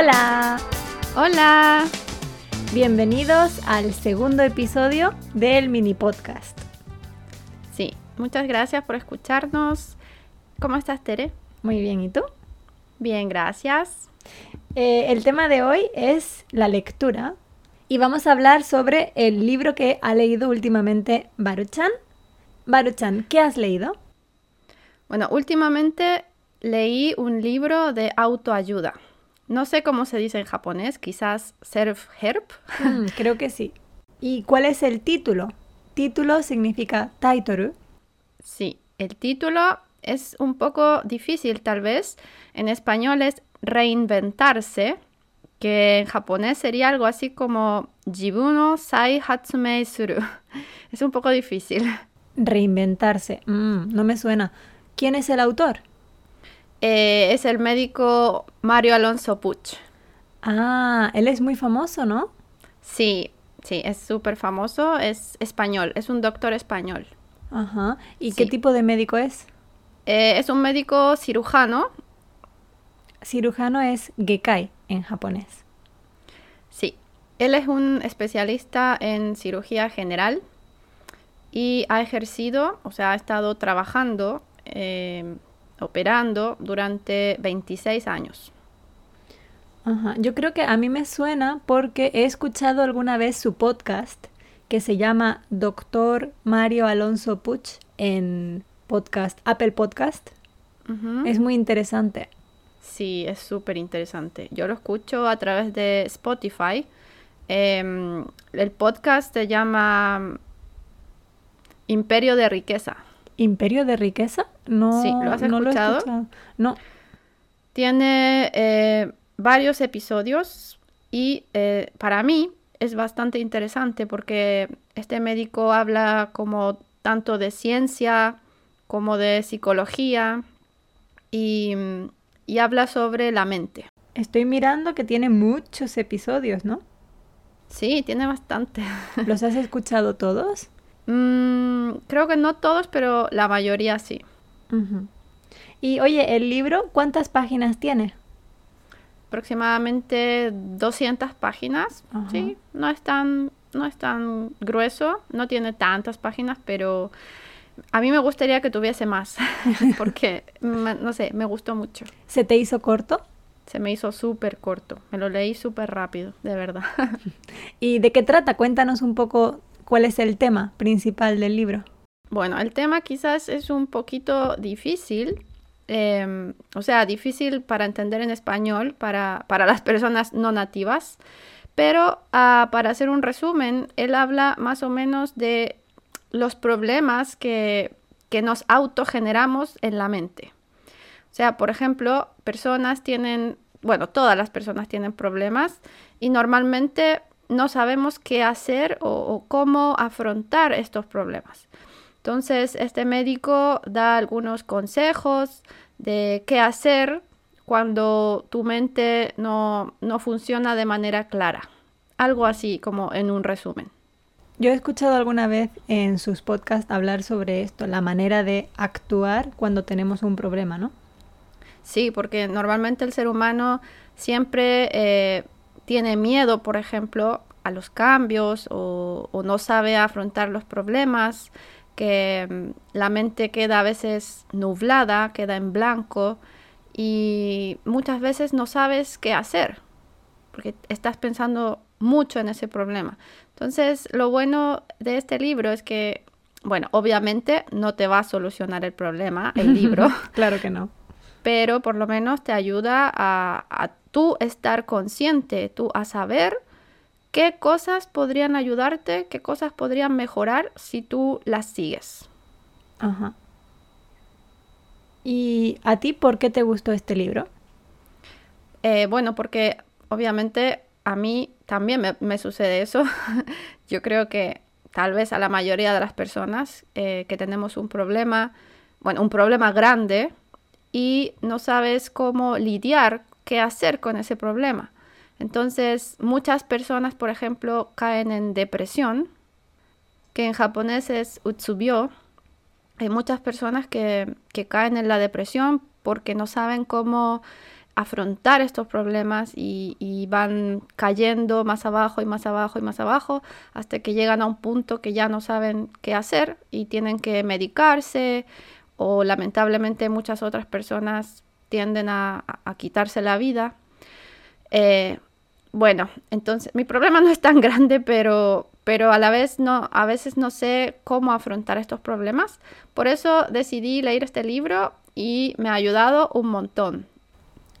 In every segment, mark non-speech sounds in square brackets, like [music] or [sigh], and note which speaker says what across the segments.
Speaker 1: Hola,
Speaker 2: Hola.
Speaker 1: bienvenidos al segundo episodio del mini podcast.
Speaker 2: Sí, muchas gracias por escucharnos. ¿Cómo estás, Tere?
Speaker 1: Muy bien, ¿y tú?
Speaker 2: Bien, gracias.
Speaker 1: Eh, el tema de hoy es la lectura y vamos a hablar sobre el libro que ha leído últimamente Baruchan. Baruchan, ¿qué has leído?
Speaker 2: Bueno, últimamente leí un libro de autoayuda. No sé cómo se dice en japonés, quizás self-help.
Speaker 1: Mm, [laughs] creo que sí. ¿Y cuál es el título? Título significa taitoru.
Speaker 2: Sí, el título es un poco difícil tal vez. En español es reinventarse, que en japonés sería algo así como Jibuno sai hatsumei suru. [laughs] Es un poco difícil.
Speaker 1: Reinventarse. Mm, no me suena. ¿Quién es el autor?
Speaker 2: Eh, es el médico Mario Alonso Puch.
Speaker 1: Ah, él es muy famoso, ¿no?
Speaker 2: Sí, sí, es súper famoso, es español, es un doctor español.
Speaker 1: Ajá. ¿Y qué tipo de médico es?
Speaker 2: Eh, es un médico cirujano,
Speaker 1: Cirujano es gekai en japonés.
Speaker 2: sí. Él es un especialista en cirugía general y ha ejercido, o sea, ha estado trabajando, eh, operando durante 26 años.
Speaker 1: Ajá. Yo creo que a mí me suena porque he escuchado alguna vez su podcast que se llama Doctor Mario Alonso Puch en podcast, Apple Podcast. Es muy interesante.
Speaker 2: Sí, es súper interesante. Yo lo escucho a través de Spotify. Em, el podcast se llama Imperio de Riqueza.
Speaker 1: ¿Imperio de riqueza? No,
Speaker 2: Sí, ¿lo has
Speaker 1: no lo he
Speaker 2: escuchado?
Speaker 1: escuchado. No.
Speaker 2: Tiene eh, varios episodios y eh, para mí es bastante interesante porque este médico habla como tanto de ciencia como de psicología y, y habla sobre la mente.
Speaker 1: Estoy mirando que tiene muchos episodios, ¿no?
Speaker 2: Sí, tiene bastante.
Speaker 1: ¿Los has escuchado todos?
Speaker 2: Mm, creo que no todos, pero la mayoría sí.
Speaker 1: Y oye, el libro, ¿cuántas páginas tiene?
Speaker 2: Aproximadamente 200 páginas. Sí, no es tan, no es tan grueso, no tiene tantas páginas, pero a mí me gustaría que tuviese más, [laughs] porque, no sé, me gustó mucho.
Speaker 1: ¿Se te hizo corto?
Speaker 2: Se me hizo súper corto, me lo leí súper rápido, de verdad. [laughs]
Speaker 1: ¿Y de qué trata? Cuéntanos un poco cuál es el tema principal del libro.
Speaker 2: Bueno, el tema quizás es un poquito difícil, em, o sea, difícil para entender en español para, para las personas no nativas, pero ah, para hacer un resumen, él habla más o menos de los problemas que, que nos autogeneramos en la mente. O sea, por ejemplo, personas tienen, bueno, todas las personas tienen problemas y normalmente no sabemos qué hacer o, o cómo afrontar estos problemas. Entonces, este médico da algunos consejos de qué hacer cuando tu mente no, no funciona de manera clara. Algo así como en un resumen.
Speaker 1: Yo he escuchado alguna vez en sus podcasts hablar sobre esto, la manera de actuar cuando tenemos un problema, ¿no?
Speaker 2: Sí, porque normalmente el ser humano siempre eh, tiene miedo, por ejemplo, a los cambios o, o no sabe afrontar los problemas, que mm, la mente queda a veces nublada, queda en blanco y muchas veces no sabes qué hacer, porque estás pensando mucho en ese problema. Entonces, lo bueno de este libro es que, bueno, obviamente no te va a solucionar el problema, el [laughs] libro
Speaker 1: claro que no.
Speaker 2: Pero por lo menos te ayuda a, a tú estar consciente, tú a saber qué cosas podrían ayudarte, qué cosas podrían mejorar si tú las sigues.
Speaker 1: Ajá. ¿Y a ti por qué te gustó este libro?
Speaker 2: Eh, bueno, porque obviamente a mí también me, me sucede eso. [laughs] Yo creo que tal vez a la mayoría de las personas eh, que tenemos un problema, bueno, un problema grande y no sabes cómo lidiar, qué hacer con ese problema. Entonces, muchas personas, por ejemplo, caen en depresión, que en japonés es utsubyo. Hay muchas personas que, que caen en la depresión porque no saben cómo afrontar estos problemas y, y, van cayendo más abajo y más abajo y más abajo hasta que llegan a un punto que ya no saben qué hacer y tienen que medicarse o lamentablemente muchas otras personas tienden a, quitarse la vida. Eh, bueno, entonces mi problema no es tan [laughs] grande, pero, pero a la vez no, a veces no sé cómo afrontar estos problemas. Por eso decidí leer este libro y me ha ayudado un montón.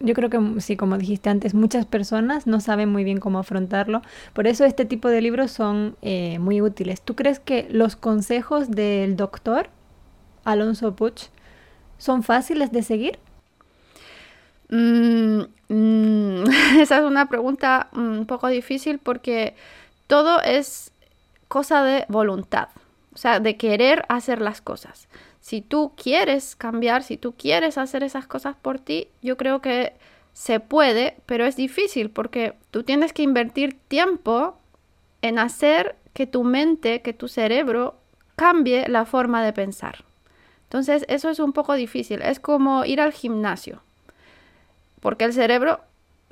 Speaker 1: Yo creo que sí, como dijiste antes, muchas personas no saben muy bien cómo afrontarlo. Por eso este tipo de libros son eh, muy útiles. ¿Tú crees que los consejos del doctor Alonso Puch son fáciles de seguir?
Speaker 2: Mm, mm, [laughs] esa es una pregunta un poco difícil porque todo es cosa de voluntad, o sea, de querer hacer las cosas. Si tú quieres cambiar, si tú quieres hacer esas cosas por ti, yo creo que se puede, pero es difícil porque tú tienes que invertir tiempo en hacer que tu mente, que tu cerebro cambie la forma de pensar. Entonces, eso es un poco difícil. Es como ir al gimnasio. Porque el cerebro...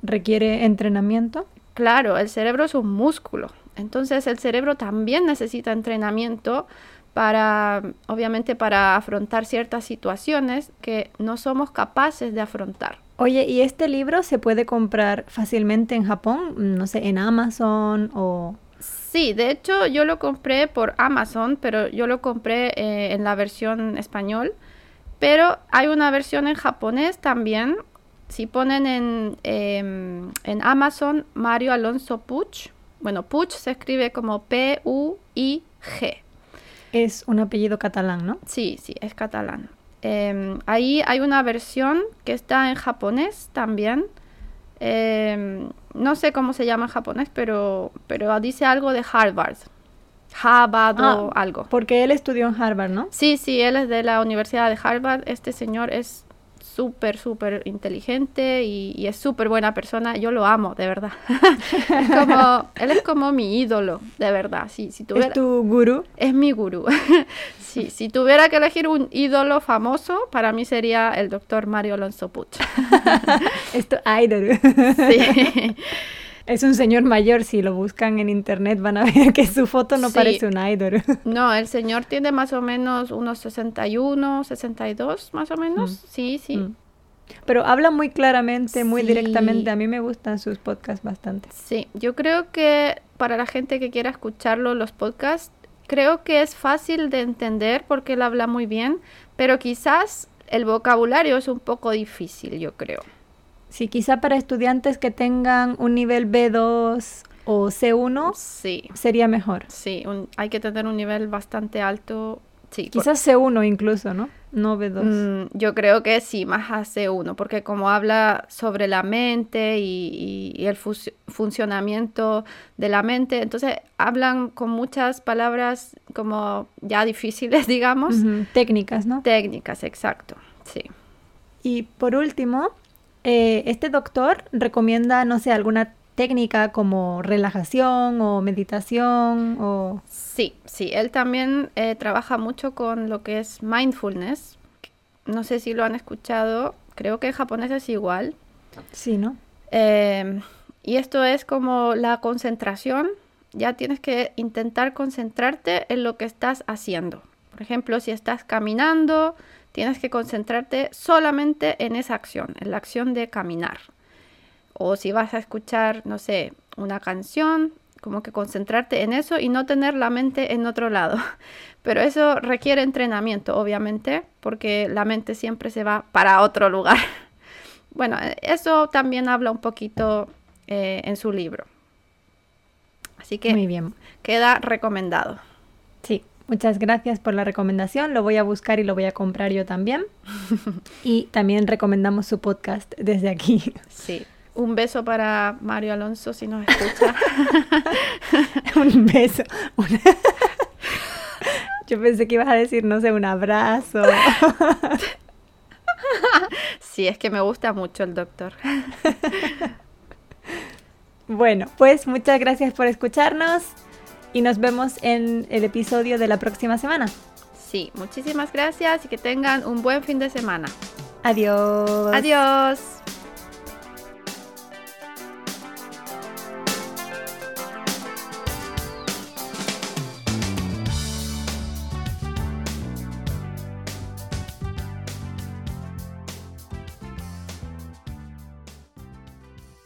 Speaker 1: ¿Requiere entrenamiento?
Speaker 2: Claro, el cerebro es un músculo. Entonces, el cerebro también necesita entrenamiento para, obviamente, para afrontar ciertas situaciones que no somos capaces de afrontar.
Speaker 1: Oye, ¿y este libro se puede comprar fácilmente en Japón? No sé, en Amazon o
Speaker 2: Sí, de hecho yo lo compré por Amazon, pero yo lo compré eh, en la versión español. Pero hay una versión en japonés también. Si ponen en, em, en Amazon Mario Alonso Puch, bueno, Puch se escribe como P-U-I-G.
Speaker 1: Es un apellido catalán, ¿no?
Speaker 2: Sí, sí, es catalán. Em, ahí hay una versión que está en japonés también. Eh, no sé cómo se llama en japonés, pero, pero dice algo de Harvard. Harvard o ah, algo.
Speaker 1: Porque él estudió en Harvard, ¿no?
Speaker 2: Sí, sí, él es de la Universidad de Harvard. Este señor es súper, súper inteligente y, es súper buena persona. Yo lo amo, de verdad. [laughs] como, él es como mi ídolo, de verdad. Si, si
Speaker 1: tuviera, ¿Es tu gurú?
Speaker 2: Es mi gurú. [laughs] sí, si tuviera que elegir un ídolo famoso, para mí sería el doctor Mario Alonso Puch. [laughs]
Speaker 1: es tu ídolo. sí. Es un señor mayor, si lo buscan en internet van a [laughs] ver que su foto no parece un idol. [laughs]
Speaker 2: No, el señor tiene más o menos unos 61, 62 más o menos. Mm. Sí, sí. Mm.
Speaker 1: Pero habla muy claramente, muy directamente. A mí me gustan sus podcasts bastante.
Speaker 2: Sí, yo creo que para la gente que quiera escucharlo, los podcasts, creo que es fácil de entender porque él habla muy bien, pero quizás el vocabulario es un poco difícil, yo creo.
Speaker 1: Sí, quizá para estudiantes que tengan un nivel B2 o C1
Speaker 2: sí.
Speaker 1: sería mejor.
Speaker 2: Sí, hay que tener un nivel bastante alto. Sí,
Speaker 1: Quizás C1 incluso, ¿no? No B2.
Speaker 2: Mm, yo creo que sí, más a C1, porque como habla sobre la mente y, el funcionamiento de la mente, entonces hablan con muchas palabras como ya difíciles, [laughs] digamos.
Speaker 1: Técnicas, ¿no?
Speaker 2: Técnicas, exacto, sí.
Speaker 1: Y por último, eh, este doctor recomienda, no sé, alguna técnica como relajación o meditación o...
Speaker 2: Sí, sí, él también eh, trabaja mucho con lo que es mindfulness. No sé si lo han escuchado, creo que en japonés es igual.
Speaker 1: Sí, ¿no?
Speaker 2: Em, y esto es como la concentración. Ya tienes que intentar concentrarte en lo que estás haciendo. Por ejemplo, si estás caminando, Tienes que concentrarte solamente en esa acción, en la acción de caminar. O si vas a escuchar, no sé, una canción, como que concentrarte en eso y no tener la mente en otro lado. [laughs] Pero eso requiere entrenamiento, obviamente, porque la mente siempre se va para otro lugar. [laughs] Bueno, eso también habla un poquito eh, en su libro. Así que
Speaker 1: Muy bien.
Speaker 2: queda recomendado.
Speaker 1: Sí. Muchas gracias por la recomendación, lo voy a buscar y lo voy a comprar yo también. [laughs] y también recomendamos su podcast desde aquí.
Speaker 2: Sí. Un beso para Mario Alonso si nos escucha. [laughs]
Speaker 1: un beso. [laughs] Yo pensé que ibas a decir, no sé, un abrazo.
Speaker 2: sí, es que me gusta mucho el doctor.
Speaker 1: bueno, pues muchas gracias por escucharnos y nos vemos en el episodio de la próxima semana.
Speaker 2: Sí, muchísimas gracias y que tengan un buen fin de semana.
Speaker 1: Adiós.
Speaker 2: Adiós.